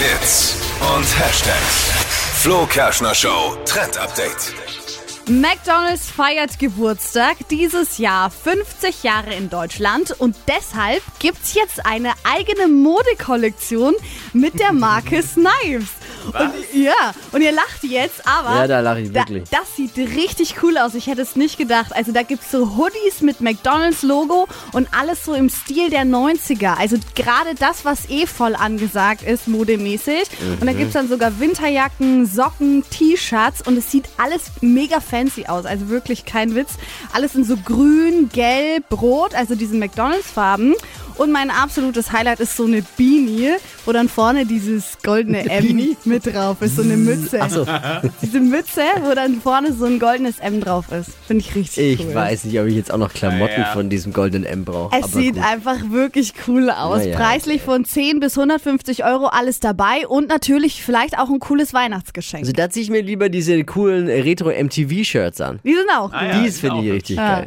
Hits und Hashtags. Flo Kerschner Show Trend Update. McDonald's feiert Geburtstag dieses Jahr 50 Jahre in Deutschland und deshalb gibt's jetzt eine eigene Modekollektion mit der Marke Snipes. Und, ja, und ihr lacht jetzt, aber Ja, da lache ich da, wirklich. das sieht richtig cool aus. Ich hätte es nicht gedacht. Also da gibt's so Hoodies mit McDonald's Logo und alles so im Stil der 90er. Also gerade das, was eh voll angesagt ist, modemäßig. Und da gibt's dann sogar Winterjacken, Socken, T-Shirts und es sieht alles mega fancy aus. Also wirklich kein Witz. Alles in so grün, gelb, rot, also diesen McDonald's-Farben. Und mein absolutes Highlight ist so eine Beanie, wo dann vorne dieses goldene M Beanie? mit drauf ist, so eine Mütze. Achso, Diese Mütze, wo dann vorne so ein goldenes M drauf ist. Finde ich richtig ich cool. weiß nicht, ob ich jetzt auch noch Klamotten von diesem goldenen M brauche. Es sieht gut. einfach wirklich cool aus. Naja, Preislich von 10 bis 150 Euro alles dabei und natürlich vielleicht auch ein cooles Weihnachtsgeschenk. Also da ziehe ich mir lieber diese coolen Retro-MTV-Shirts an. die sind auch Ah cool. ja, Die finde ich auch richtig Ja. geil.